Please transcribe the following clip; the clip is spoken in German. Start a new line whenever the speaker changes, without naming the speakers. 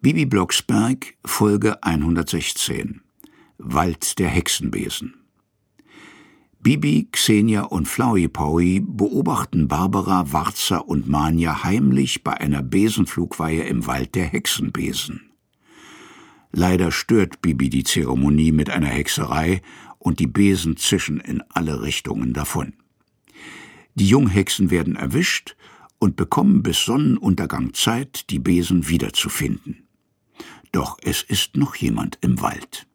Bibi Blocksberg, Folge 116 Wald der Hexenbesen Bibi, Xenia und Powie beobachten Barbara, Warzer und Manja heimlich bei einer Besenflugweihe im Wald der Hexenbesen. Leider stört Bibi die Zeremonie mit einer Hexerei und die Besen zischen in alle Richtungen davon. Die Junghexen werden erwischt und bekommen bis Sonnenuntergang Zeit, die Besen wiederzufinden. Doch es ist noch jemand im Wald.